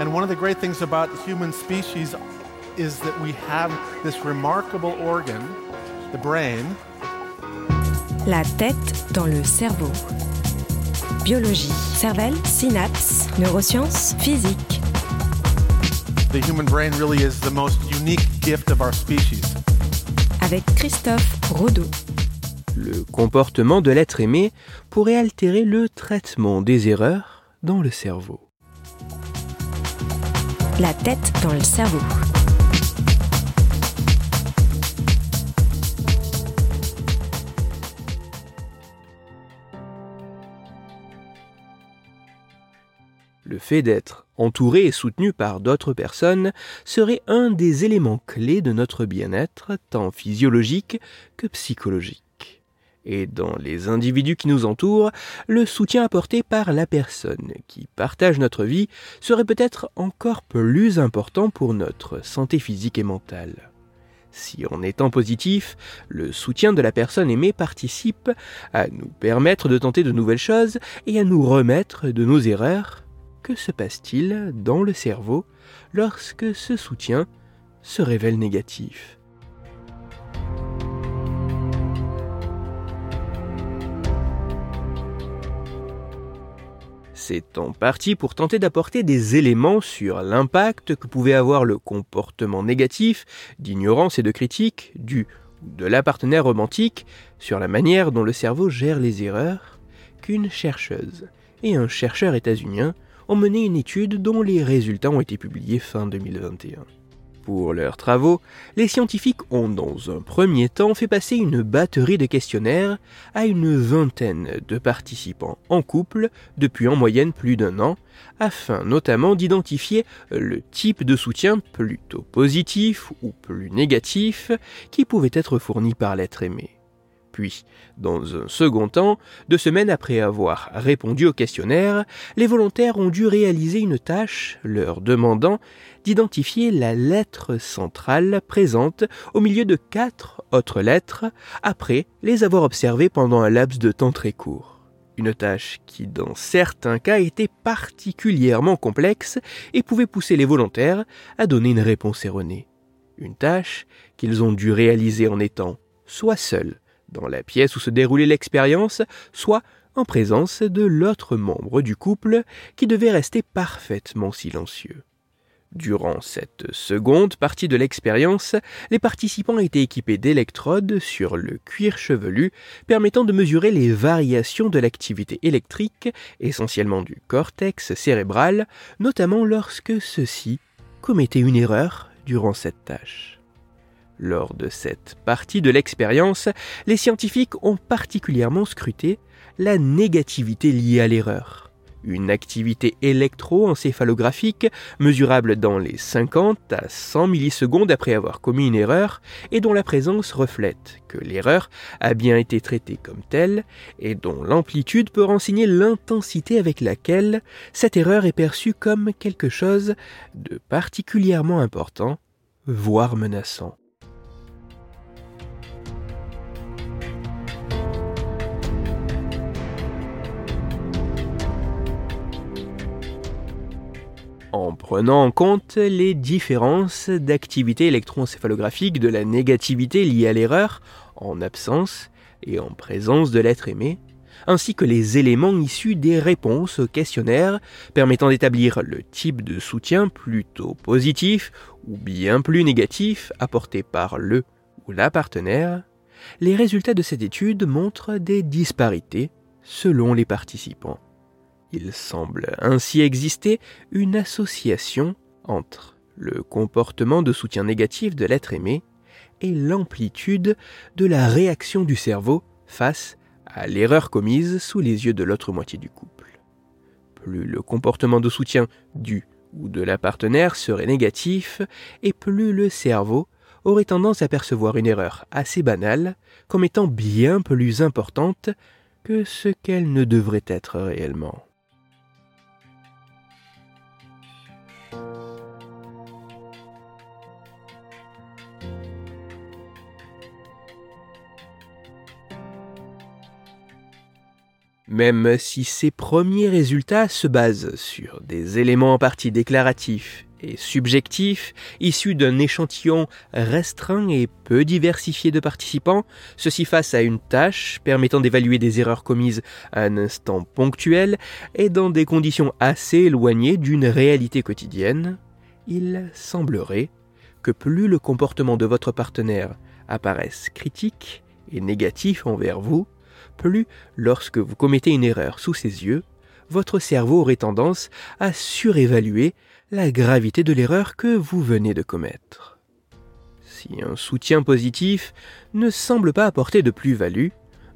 And one of the great things about the human species is that we have this remarkable organ, the brain. La tête dans le cerveau. Biologie, cervelle, synapses, neurosciences, physique. The human brain really is the most unique gift of our species. Avec Christophe Rodeau. Le comportement de l'être aimé pourrait altérer le traitement des erreurs dans le cerveau. La tête dans le cerveau. Le fait d'être entouré et soutenu par d'autres personnes serait un des éléments clés de notre bien-être, tant physiologique que psychologique. Et dans les individus qui nous entourent, le soutien apporté par la personne qui partage notre vie serait peut-être encore plus important pour notre santé physique et mentale. Si en étant positif, le soutien de la personne aimée participe à nous permettre de tenter de nouvelles choses et à nous remettre de nos erreurs, que se passe-t-il dans le cerveau lorsque ce soutien se révèle négatif? C'est en partie pour tenter d'apporter des éléments sur l'impact que pouvait avoir le comportement négatif, d'ignorance et de critique du ou de la partenaire romantique sur la manière dont le cerveau gère les erreurs qu'une chercheuse et un chercheur états-unien ont mené une étude dont les résultats ont été publiés fin 2021. Pour leurs travaux, les scientifiques ont dans un premier temps fait passer une batterie de questionnaires à une vingtaine de participants en couple depuis en moyenne plus d'un an, afin notamment d'identifier le type de soutien plutôt positif ou plus négatif qui pouvait être fourni par l'être aimé. Puis, dans un second temps, deux semaines après avoir répondu au questionnaire, les volontaires ont dû réaliser une tâche leur demandant d'identifier la lettre centrale présente au milieu de quatre autres lettres après les avoir observées pendant un laps de temps très court. Une tâche qui, dans certains cas, était particulièrement complexe et pouvait pousser les volontaires à donner une réponse erronée. Une tâche qu'ils ont dû réaliser en étant soit seuls, dans la pièce où se déroulait l'expérience, soit en présence de l'autre membre du couple qui devait rester parfaitement silencieux. Durant cette seconde partie de l'expérience, les participants étaient équipés d'électrodes sur le cuir chevelu permettant de mesurer les variations de l'activité électrique, essentiellement du cortex cérébral, notamment lorsque ceux-ci commettaient une erreur durant cette tâche. Lors de cette partie de l'expérience, les scientifiques ont particulièrement scruté la négativité liée à l'erreur. Une activité électroencéphalographique mesurable dans les 50 à 100 millisecondes après avoir commis une erreur et dont la présence reflète que l'erreur a bien été traitée comme telle et dont l'amplitude peut renseigner l'intensité avec laquelle cette erreur est perçue comme quelque chose de particulièrement important, voire menaçant. En prenant en compte les différences d'activité électroencéphalographique de la négativité liée à l'erreur, en absence et en présence de l'être aimé, ainsi que les éléments issus des réponses au questionnaire permettant d'établir le type de soutien plutôt positif ou bien plus négatif apporté par le ou la partenaire, les résultats de cette étude montrent des disparités selon les participants. Il semble ainsi exister une association entre le comportement de soutien négatif de l'être aimé et l'amplitude de la réaction du cerveau face à l'erreur commise sous les yeux de l'autre moitié du couple. Plus le comportement de soutien du ou de la partenaire serait négatif, et plus le cerveau aurait tendance à percevoir une erreur assez banale comme étant bien plus importante que ce qu'elle ne devrait être réellement. Même si ces premiers résultats se basent sur des éléments en partie déclaratifs et subjectifs, issus d'un échantillon restreint et peu diversifié de participants, ceci face à une tâche permettant d'évaluer des erreurs commises à un instant ponctuel et dans des conditions assez éloignées d'une réalité quotidienne, il semblerait que plus le comportement de votre partenaire apparaisse critique et négatif envers vous, plus lorsque vous commettez une erreur sous ses yeux, votre cerveau aurait tendance à surévaluer la gravité de l'erreur que vous venez de commettre. Si un soutien positif ne semble pas apporter de plus-value,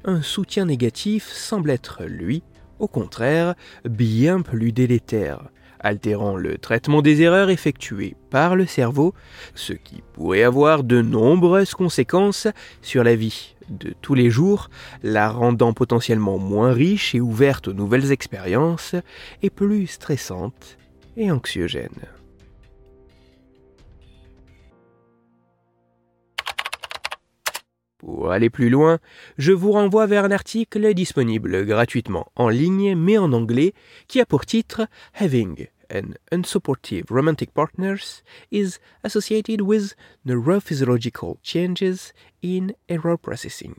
un soutien négatif semble être, lui, au contraire, bien plus délétère, altérant le traitement des erreurs effectuées par le cerveau, ce qui pourrait avoir de nombreuses conséquences sur la vie de tous les jours, la rendant potentiellement moins riche et ouverte aux nouvelles expériences, et plus stressante et anxiogène. Pour aller plus loin, je vous renvoie vers un article disponible gratuitement en ligne mais en anglais qui a pour titre Having an unsupportive romantic partners is associated with neurophysiological changes in error processing.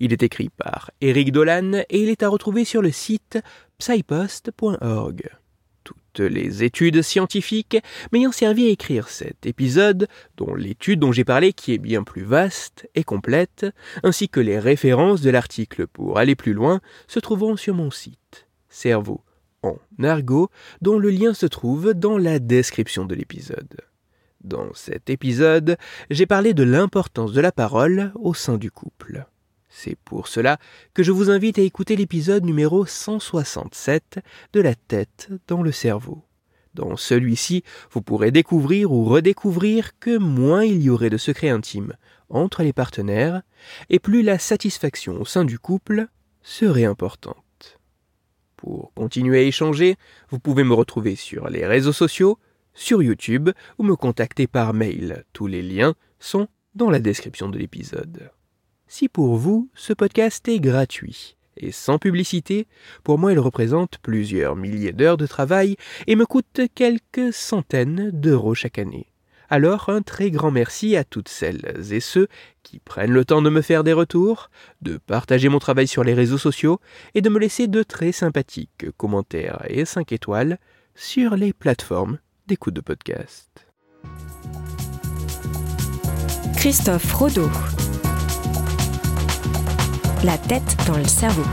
Il est écrit par Eric Dolan et il est à retrouver sur le site psypost.org les études scientifiques m'ayant servi à écrire cet épisode, dont l'étude dont j'ai parlé qui est bien plus vaste et complète, ainsi que les références de l'article pour aller plus loin, se trouveront sur mon site, Cerveau en argot, dont le lien se trouve dans la description de l'épisode. Dans cet épisode, j'ai parlé de l'importance de la parole au sein du couple. C'est pour cela que je vous invite à écouter l'épisode numéro 167 de La tête dans le cerveau. Dans celui-ci, vous pourrez découvrir ou redécouvrir que moins il y aurait de secrets intimes entre les partenaires, et plus la satisfaction au sein du couple serait importante. Pour continuer à échanger, vous pouvez me retrouver sur les réseaux sociaux, sur YouTube ou me contacter par mail. Tous les liens sont dans la description de l'épisode. Si pour vous, ce podcast est gratuit et sans publicité, pour moi il représente plusieurs milliers d'heures de travail et me coûte quelques centaines d'euros chaque année. Alors un très grand merci à toutes celles et ceux qui prennent le temps de me faire des retours, de partager mon travail sur les réseaux sociaux et de me laisser de très sympathiques commentaires et 5 étoiles sur les plateformes d'écoute de podcast. Christophe Rodeau la tête dans le cerveau.